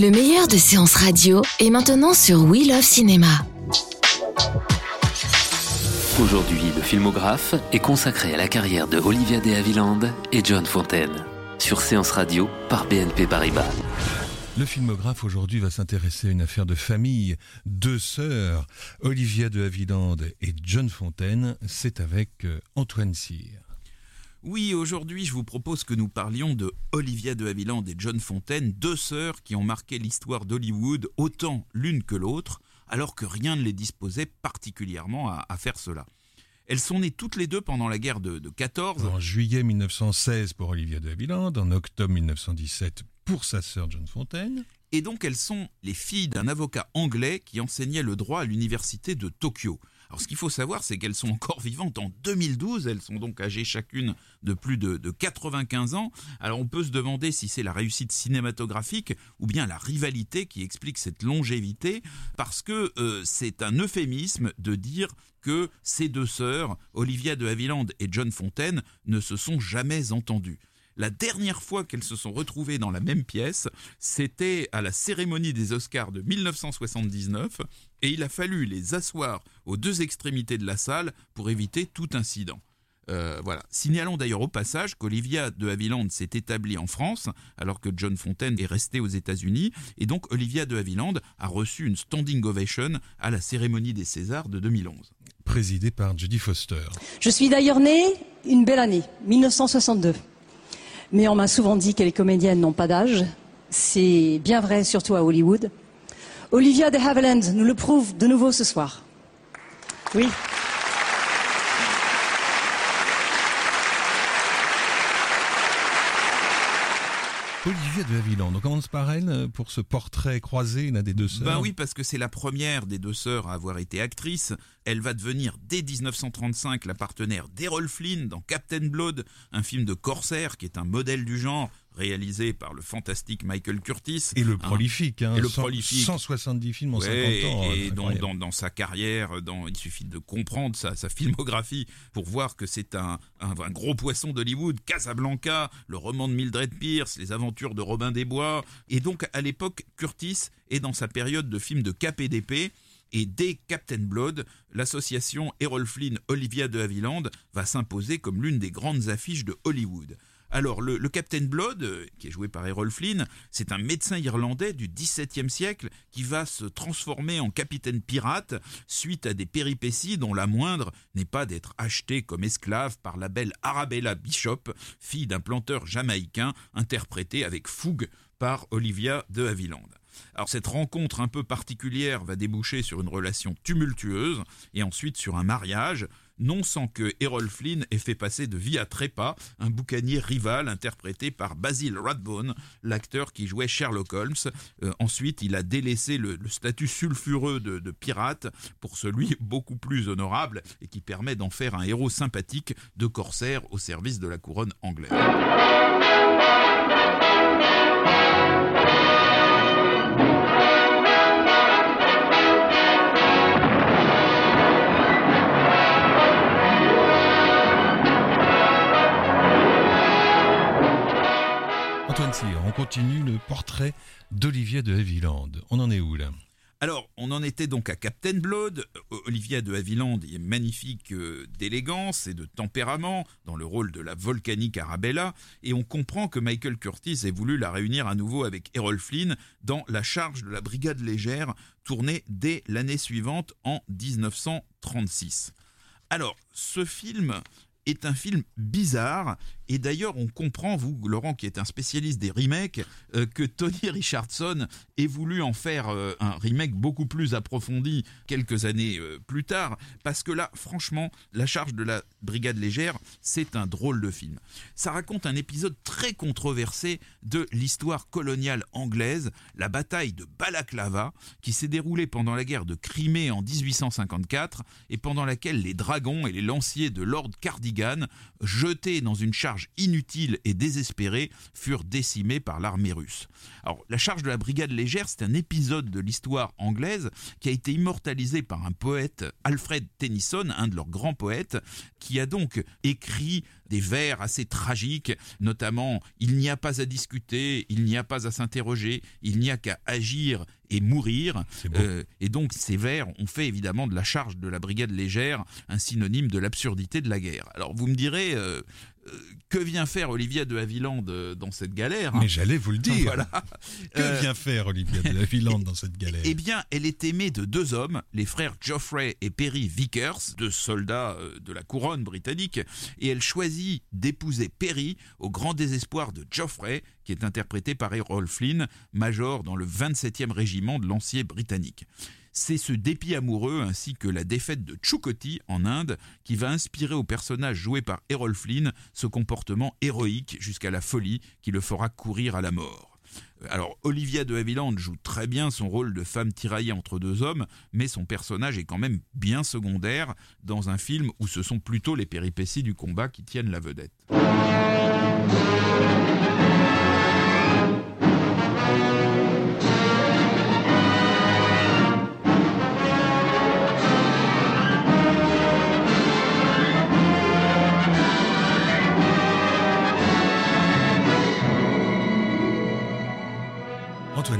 Le meilleur de séances radio est maintenant sur We Love Cinéma. Aujourd'hui, le filmographe est consacré à la carrière de Olivia de Havilland et John Fontaine, sur Séance Radio par BNP Paribas. Le filmographe aujourd'hui va s'intéresser à une affaire de famille. Deux sœurs, Olivia de Havilland et John Fontaine, c'est avec euh, Antoine Cyr. Oui, aujourd'hui, je vous propose que nous parlions de Olivia de Havilland et John Fontaine, deux sœurs qui ont marqué l'histoire d'Hollywood autant l'une que l'autre, alors que rien ne les disposait particulièrement à, à faire cela. Elles sont nées toutes les deux pendant la guerre de, de 14. En juillet 1916 pour Olivia de Havilland, en octobre 1917 pour sa sœur John Fontaine. Et donc elles sont les filles d'un avocat anglais qui enseignait le droit à l'université de Tokyo. Alors ce qu'il faut savoir, c'est qu'elles sont encore vivantes en 2012, elles sont donc âgées chacune de plus de, de 95 ans. Alors on peut se demander si c'est la réussite cinématographique ou bien la rivalité qui explique cette longévité, parce que euh, c'est un euphémisme de dire que ces deux sœurs, Olivia de Havilland et John Fontaine, ne se sont jamais entendues. La dernière fois qu'elles se sont retrouvées dans la même pièce, c'était à la cérémonie des Oscars de 1979, et il a fallu les asseoir aux deux extrémités de la salle pour éviter tout incident. Euh, voilà. Signalons d'ailleurs au passage qu'Olivia de Havilland s'est établie en France, alors que John Fontaine est resté aux États-Unis, et donc Olivia de Havilland a reçu une standing ovation à la cérémonie des Césars de 2011. Présidé par Judy Foster. Je suis d'ailleurs née une belle année, 1962. Mais on m'a souvent dit que les comédiennes n'ont pas d'âge. C'est bien vrai, surtout à Hollywood. Olivia de Havilland nous le prouve de nouveau ce soir. Oui. Olivia de Havilland, on commence par elle euh, pour ce portrait croisé l'un des deux sœurs. Ben oui, parce que c'est la première des deux sœurs à avoir été actrice. Elle va devenir dès 1935 la partenaire d'Errol Flynn dans Captain Blood, un film de corsaire qui est un modèle du genre réalisé par le fantastique Michael Curtis. Et le Hein, prolifique, hein, et le 100 prolifique. 170 films en Ouais, 50 ans. et euh, dans, dans, dans sa carrière, dans, il suffit de comprendre sa, sa filmographie pour voir que c'est un, un, un gros poisson d'Hollywood. Casablanca, le roman de Mildred Pierce, les aventures de Robin des Bois. Et donc, à l'époque, Curtis est dans sa période de films de cap et d'épée. Et dès Captain Blood, l'association Errol Flynn Olivia de Havilland va s'imposer comme l'une des grandes affiches de Hollywood. Alors, le, Captain Blood, euh, qui est joué par Errol Flynn, c'est un médecin irlandais du XVIIe siècle qui va se transformer en capitaine pirate suite à des péripéties dont la moindre n'est pas d'être acheté comme esclave par la belle Arabella Bishop, fille d'un planteur jamaïcain, interprétée avec fougue par Olivia de Havilland. Alors cette rencontre un peu particulière va déboucher sur une relation tumultueuse et ensuite sur un mariage, non sans que Errol Flynn ait fait passer de vie à trépas un boucanier rival interprété par Basil Rathbone, l'acteur qui jouait Sherlock Holmes. Euh, ensuite, il a délaissé le, statut sulfureux de, de pirate pour celui beaucoup plus honorable et qui permet d'en faire un héros sympathique de corsaire au service de la couronne anglaise. On continue le portrait d'Olivia de Havilland. On en est où là? Alors, on en était donc à Captain Blood. Olivia de Havilland est magnifique euh, d'élégance et de tempérament dans le rôle de la volcanique Arabella, et on comprend que Michael Curtis ait voulu la réunir à nouveau avec Errol Flynn dans La charge de la brigade légère, tournée dès l'année suivante en 1936. Alors, ce film est un film bizarre. Et d'ailleurs, on comprend, vous, Laurent, qui est un spécialiste des remakes, euh, que Tony Richardson ait voulu en faire euh, un remake beaucoup plus approfondi quelques années euh, plus tard. Parce que là, franchement, La charge de la brigade légère, c'est un drôle de film. Ça raconte un épisode très controversé de l'histoire coloniale anglaise, la bataille de Balaklava, qui s'est déroulée pendant la guerre de Crimée en 1854 et pendant laquelle les dragons et les lanciers de Lord Cardigan, jetés dans une charge inutile et désespérée, furent décimés par l'armée russe. Alors, la charge de la brigade légère, c'est un épisode de l'histoire anglaise qui a été immortalisé par un poète, Alfred Tennyson, un de leurs grands poètes, qui a donc écrit des vers assez tragiques, notamment Il n'y a pas à discuter, il n'y a pas à s'interroger, il n'y a qu'à agir et mourir. Euh, et donc ces vers ont fait évidemment de la charge de la brigade légère un synonyme de l'absurdité de la guerre. Alors vous me direz, euh, euh, que vient faire Olivia de Havilland dans cette galère Mais j'allais vous le dire. Voilà. Que vient faire Olivia de Havilland dans cette galère? Eh bien, elle est aimée de deux hommes, les frères Geoffrey et Perry Vickers, deux soldats de la couronne britannique, et elle choisit d'épouser Perry au grand désespoir de Geoffrey, qui est interprété par Errol Flynn, major dans le 27e régiment de lanciers britannique. C'est ce dépit amoureux ainsi que la défaite de Chukoti en Inde qui va inspirer au personnage joué par Errol Flynn ce comportement héroïque jusqu'à la folie qui le fera courir à la mort. Alors Olivia de Havilland joue très bien son rôle de femme tiraillée entre deux hommes, mais son personnage est quand même bien secondaire dans un film où ce sont plutôt les péripéties du combat qui tiennent la vedette.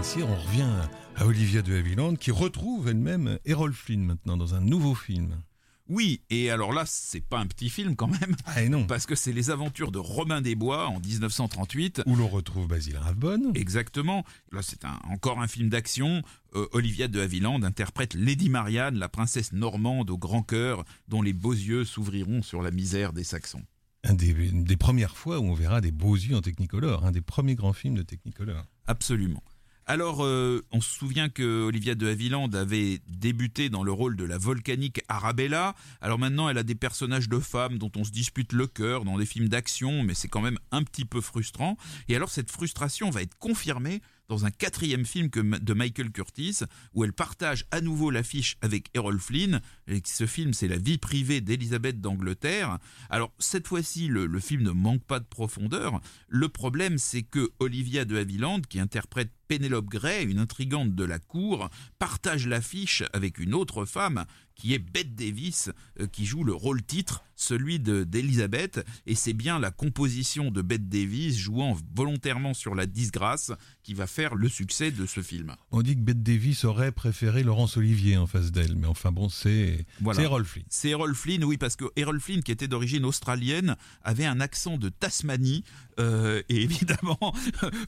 Cyr, on revient à Olivia de Havilland qui retrouve elle-même Errol Flynn maintenant dans un nouveau film. Oui, et alors là, c'est pas un petit film quand même. Ah non. Parce que c'est les aventures de Robin des Bois en 1938. Où l'on retrouve Basil Rathbone. Exactement. Là, c'est encore un film d'action. Euh, Olivia de Havilland interprète Lady Marianne, la princesse normande au grand cœur, dont les beaux yeux s'ouvriront sur la misère des Saxons. Un des, une des premières fois où on verra des beaux yeux en Technicolor, un des premiers grands films de Technicolor. Absolument. Alors, euh, on se souvient que Olivia de Havilland avait débuté dans le rôle de la volcanique Arabella. Alors maintenant, elle a des personnages de femmes dont on se dispute le cœur dans des films d'action, mais c'est quand même un petit peu frustrant. Et alors, cette frustration va être confirmée dans un quatrième film de Michael Curtis, où elle partage à nouveau l'affiche avec Errol Flynn. Ce film, c'est la vie privée d'Elisabeth d'Angleterre. Alors, cette fois-ci, le, film ne manque pas de profondeur. Le problème, c'est que Olivia de Havilland, qui interprète Penelope Gray, une intrigante de la cour, partage l'affiche avec une autre femme qui est Bette Davis, euh, qui joue le rôle titre, celui d'Elizabeth, et c'est bien la composition de Bette Davis jouant volontairement sur la disgrâce qui va faire le succès de ce film. On dit que Bette Davis aurait préféré Laurence Olivier en face d'elle, mais enfin bon, c'est voilà. Errol Flynn. C'est Errol Flynn, oui, parce que Errol Flynn, qui était d'origine australienne, avait un accent de Tasmanie, euh, et évidemment,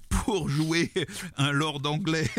pour jouer un lord anglais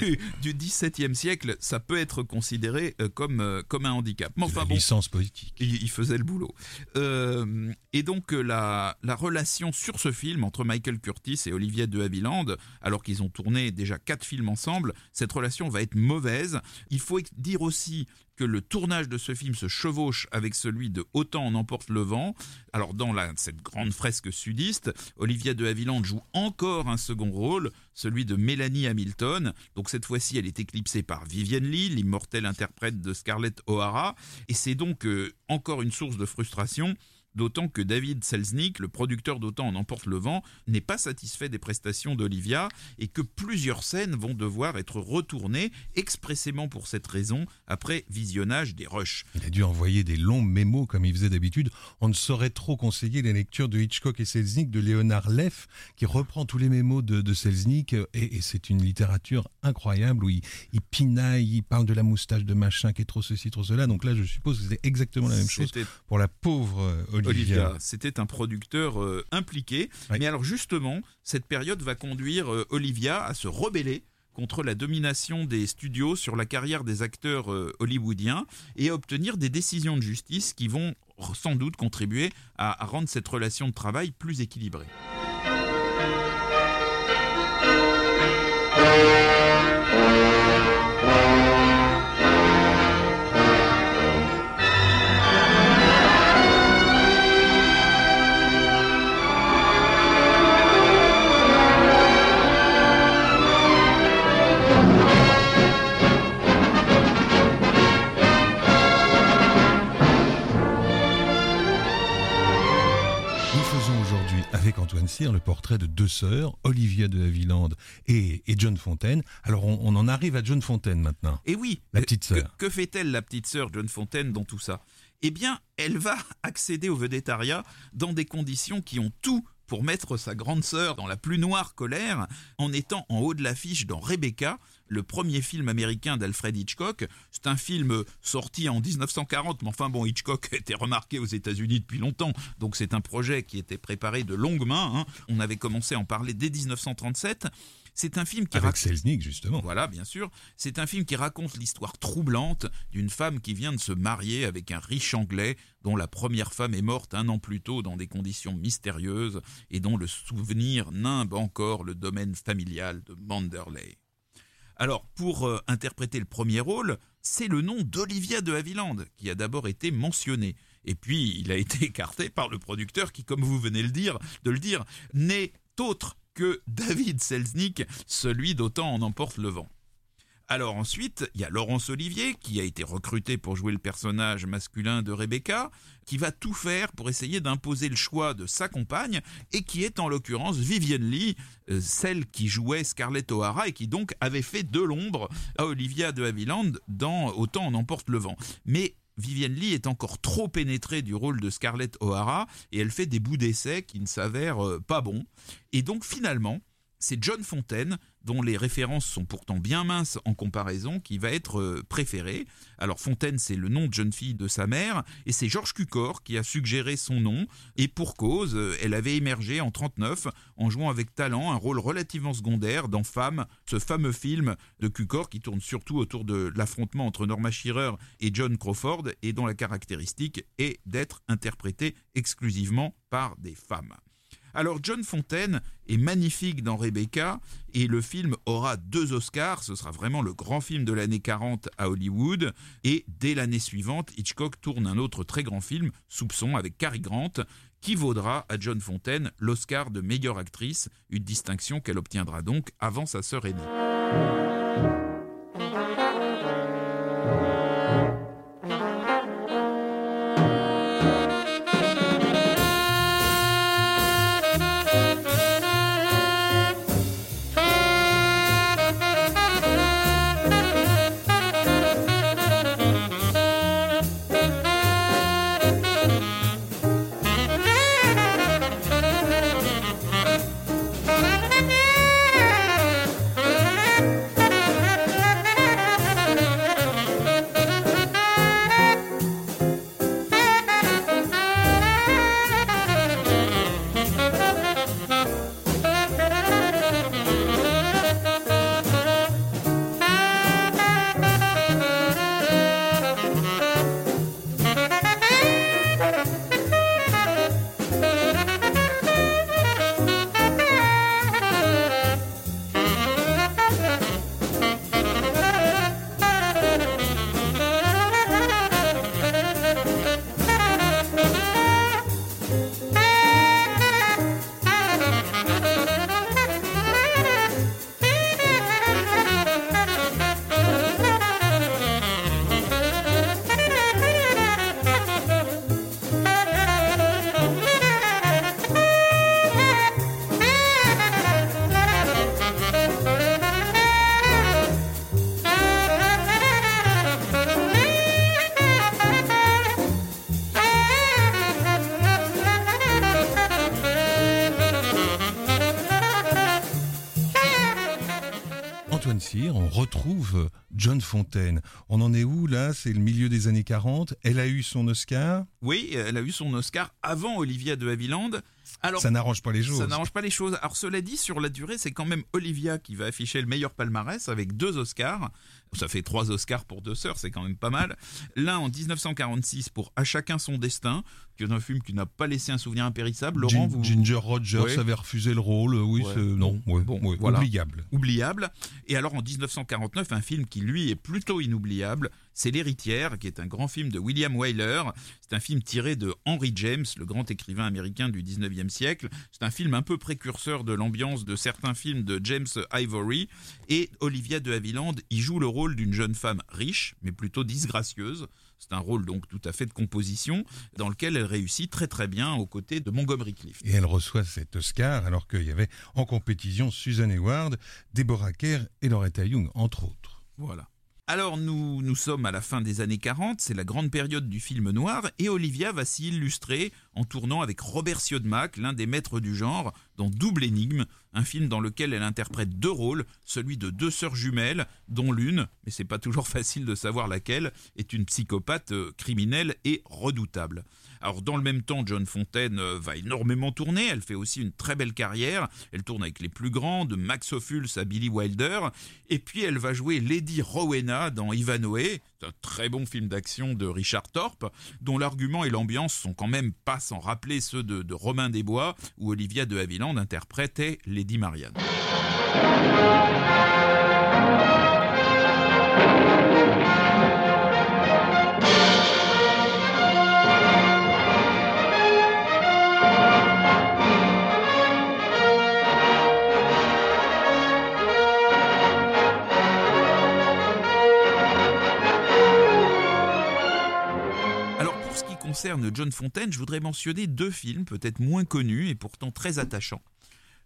du, du XVIIe siècle, ça peut être considéré euh, comme, euh, comme un handicap. Mais enfin, bon, licence politique. Il, il, faisait le boulot. Euh, et donc, la, la relation sur ce film entre Michael Curtis et Olivier de Havilland, alors qu'ils ont tourné déjà quatre films ensemble, cette relation va être mauvaise. Il faut dire aussi que le tournage de ce film se chevauche avec celui de Autant en emporte le vent. Alors dans cette grande fresque sudiste, Olivia de Havilland joue encore un second rôle, celui de Mélanie Hamilton. Donc cette fois-ci, elle est éclipsée par Vivienne Lee, l'immortelle interprète de Scarlett O'Hara. Et c'est donc euh, encore une source de frustration d'autant que David Selznick, le producteur d'Autant en emporte le vent, n'est pas satisfait des prestations d'Olivia et que plusieurs scènes vont devoir être retournées expressément pour cette raison après visionnage des rushs. Il a dû envoyer des longs mémos comme il faisait d'habitude. On ne saurait trop conseiller les lectures de Hitchcock et Selznick de Léonard Leff qui reprend tous les mémos de, de Selznick et, et c'est une littérature incroyable où il, il, pinaille, il parle de la moustache de machin qui est trop ceci, trop cela. Donc là, je suppose que c'est exactement la même chose pour la pauvre Olivia. Olivia. C'était un producteur euh, impliqué. Oui. Mais alors justement, cette période va conduire euh, Olivia à se rebeller contre la domination des studios sur la carrière des acteurs euh, hollywoodiens et à obtenir des décisions de justice qui vont sans doute contribué à, à rendre cette relation de travail plus équilibrée. Le portrait de deux sœurs, Olivia de Havilland et, et John Fontaine. Alors on, on en arrive à John Fontaine maintenant. Et oui, La petite que- sœur. Que, fait-elle, la petite sœur John Fontaine, dans tout ça? Eh bien, elle va accéder au vedettariat dans des conditions qui ont tout pour mettre sa grande sœur dans la plus noire colère, en étant en haut de l'affiche dans Rebecca, le premier film américain d'Alfred Hitchcock. C'est un film sorti en 1940, mais enfin bon, Hitchcock était remarqué aux États-Unis depuis longtemps, donc c'est un projet qui était préparé de longue main. hein. On avait commencé à en parler dès 1937. C'est un film qui Avec raconte- Selznick justement. voilà, bien sûr. C'est un film qui raconte l'histoire troublante d'une femme qui vient de se marier avec un riche anglais dont la première femme est morte un an plus tôt dans des conditions mystérieuses et dont le souvenir nimbe encore le domaine familial de Manderley. Alors, pour euh, interpréter le premier rôle, c'est le nom d'Olivia de Havilland qui a d'abord été mentionné. Et puis, il a été écarté par le producteur qui, comme vous venez le dire, de le dire, n'est autre que David Selznick, celui d'Autant en emporte le vent. Alors ensuite, il y a Laurence Olivier qui a été recruté pour jouer le personnage masculin de Rebecca, qui va tout faire pour essayer d'imposer le choix de sa compagne et qui est en l'occurrence Vivienne Lee, euh, celle qui jouait Scarlett O'Hara et qui donc avait fait de l'ombre à Olivia de Havilland dans Autant en emporte le vent. Mais Vivienne Lee est encore trop pénétrée du rôle de Scarlett O'Hara et elle fait des bouts d'essai qui ne s'avèrent euh, pas bons. Et donc finalement, c'est John Fontaine, dont les références sont pourtant bien minces en comparaison, qui va être euh, préféré. Alors Fontaine, c'est le nom de jeune fille de sa mère, et c'est Georges Cukor qui a suggéré son nom, et pour cause, euh, elle avait émergé en 39 en jouant avec talent un rôle relativement secondaire dans Femme, ce fameux film de Cukor qui tourne surtout autour de l'affrontement entre Norma Shearer et John Crawford, et dont la caractéristique est d'être interprété exclusivement par des femmes. Alors John Fontaine est magnifique dans Rebecca et le film aura deux Oscars, ce sera vraiment le grand film de l'année 40 à Hollywood et dès l'année suivante, Hitchcock tourne un autre très grand film, Soupçon avec Cary Grant, qui vaudra à John Fontaine l'Oscar de meilleure actrice, une distinction qu'elle obtiendra donc avant sa sœur aînée. Fontaine. On en est où là? C'est le milieu des années 40. Elle a eu son Oscar? Oui, elle a eu son Oscar avant Olivia de Havilland. Alors, ça n'arrange pas les choses. Ça n'arrange pas les choses. Alors cela dit, sur la durée, c'est quand même Olivia qui va afficher le meilleur palmarès avec deux Oscars. Ça fait trois Oscars pour deux sœurs, c'est quand même pas mal. L'un en 1946 pour À chacun son destin, qui est un film qui n'a pas laissé un souvenir impérissable. Laurent, vous... Ginger Rogers avait refusé le rôle. Oui, non, bon, oubliable. Oubliable. Et alors en 1949, un film qui lui est plutôt inoubliable, c'est L'héritière, qui est un grand film de William Wyler. C'est un film tiré de Henry James, le grand écrivain américain du 19e siècle. C'est un film un peu précurseur de l'ambiance de certains films de James Ivory. Et Olivia de Havilland y joue le rôle d'une jeune femme riche, mais plutôt disgracieuse. C'est un rôle donc tout à fait de composition dans lequel elle réussit très très bien aux côtés de Montgomery Clift. Et elle reçoit cet Oscar alors qu'il y avait en compétition Susan Hayward, Deborah Kerr et Loretta Young, entre autres. Voilà. Alors nous, nous sommes à la fin des années 40, c'est la grande période du film noir, et Olivia va s'y illustrer en tournant avec Robert Siodmak, l'un des maîtres du genre, dans Double Énigme, un film dans lequel elle interprète deux rôles, celui de deux sœurs jumelles, dont l'une, mais c'est pas toujours facile de savoir laquelle, est une psychopathe euh, criminelle et redoutable. Alors dans le même temps, John Fontaine euh, va énormément tourner, elle fait aussi une très belle carrière, elle tourne avec les plus grands, de Max Ophuls à Billy Wilder, et puis elle va jouer Lady Rowena dans Ivanhoe, très bon film d'action de Richard Thorpe, dont l'argument et l'ambiance sont quand même pas sans rappeler ceux de, de Romain Desbois, où Olivia de Havilland interprétait Lady Marianne. Concerne John Fontaine, je voudrais mentionner deux films peut-être moins connus et pourtant très attachants.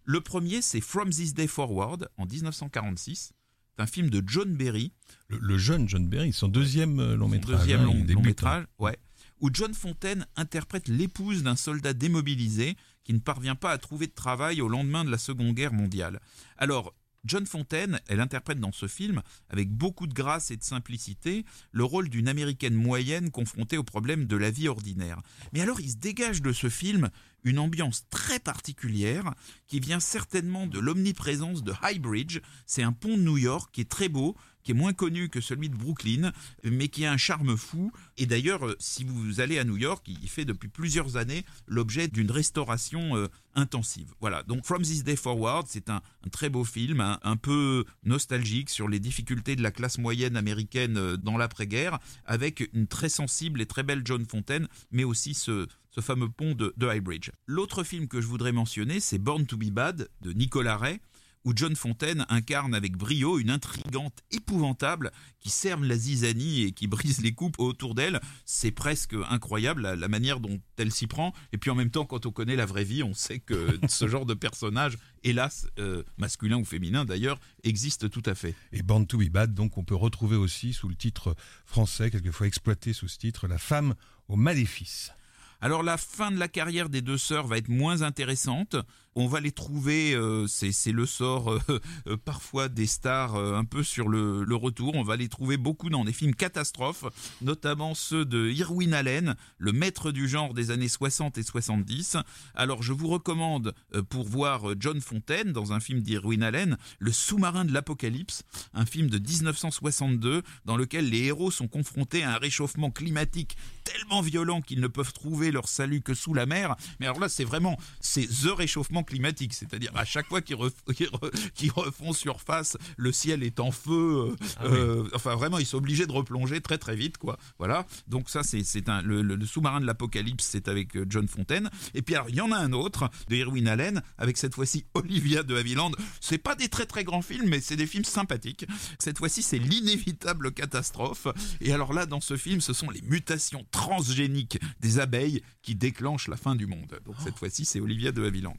Le premier, c'est From This Day Forward en 1946. C'est un film de John Berry. Le, jeune John Berry, son deuxième euh, long métrage. Deuxième hein, long, métrage, ouais. Où John Fontaine interprète l'épouse d'un soldat démobilisé qui ne parvient pas à trouver de travail au lendemain de la Seconde Guerre mondiale. Alors, John Fontaine, elle interprète dans ce film, avec beaucoup de grâce et de simplicité, le rôle d'une américaine moyenne confrontée aux problèmes de la vie ordinaire. Mais alors il se dégage de ce film une ambiance très particulière qui vient certainement de l'omniprésence de High Bridge. C'est un pont de New York qui est très beau, qui est moins connu que celui de Brooklyn, mais qui a un charme fou. Et d'ailleurs, euh, si vous allez à New York, il fait depuis plusieurs années l'objet d'une restauration euh, intensive. Voilà, donc From This Day Forward, c'est un, très beau film, un, peu nostalgique sur les difficultés de la classe moyenne américaine euh, dans l'après-guerre, avec une très sensible et très belle John Fontaine, mais aussi ce, fameux pont de, de High Bridge. L'autre film que je voudrais mentionner, c'est Born to be Bad de Nicolas Ray où John Fontaine incarne avec brio une intrigante épouvantable qui cerne la zizanie et qui brise les coupes autour d'elle. C'est presque incroyable la, manière dont elle s'y prend. Et puis en même temps, quand on connaît la vraie vie, on sait que ce genre de personnage, hélas, euh, masculin ou féminin d'ailleurs, existe tout à fait. Et Band to be Bad, donc on peut retrouver aussi sous le titre français, quelquefois exploité sous ce titre, La femme au maléfice. Alors la fin de la carrière des deux sœurs va être moins intéressante. On va les trouver, euh, c'est le sort euh, euh, parfois des stars un peu sur le, retour. On va les trouver beaucoup dans des films catastrophes, notamment ceux de Irwin Allen, le maître du genre des années 60 et 70. Alors je vous recommande pour voir John Fontaine dans un film d'Irwin Allen, Le sous-marin de l'apocalypse, un film de 1962 dans lequel les héros sont confrontés à un réchauffement climatique tellement violent qu'ils ne peuvent trouver leur salut que sous la mer. Mais alors là, c'est vraiment, c'est the réchauffement climatique. C'est-à-dire, à chaque fois qu'ils, refont surface, le ciel est en feu. Euh, ah euh, enfin, vraiment, ils sont obligés de replonger très très vite, quoi. Voilà. Donc ça, c'est, un, le, sous-marin de l'apocalypse, c'est avec euh, John Fontaine. Et puis, alors, il y en a un autre de Irwin Allen, avec cette fois-ci Olivia de Havilland. C'est pas des très très grands films, mais c'est des films sympathiques. Cette fois-ci, c'est l'inévitable catastrophe. Et alors là, dans ce film, ce sont les mutations transgéniques des abeilles qui déclenchent la fin du monde. Donc cette fois-ci, c'est Olivia de Havilland.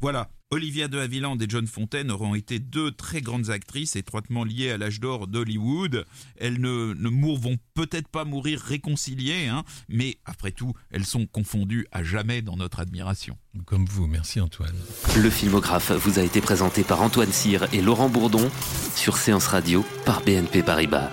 Voilà, Olivia de Havilland et John Fontaine auront été deux très grandes actrices étroitement liées à l'âge d'or d'Hollywood. Elles ne, ne vont peut-être pas mourir réconciliées, hein, mais après tout, elles sont confondues à jamais dans notre admiration. Comme vous, merci Antoine. Le filmographe vous a été présenté par Antoine Cyr et Laurent Bourdon sur Séance Radio par BNP Paribas.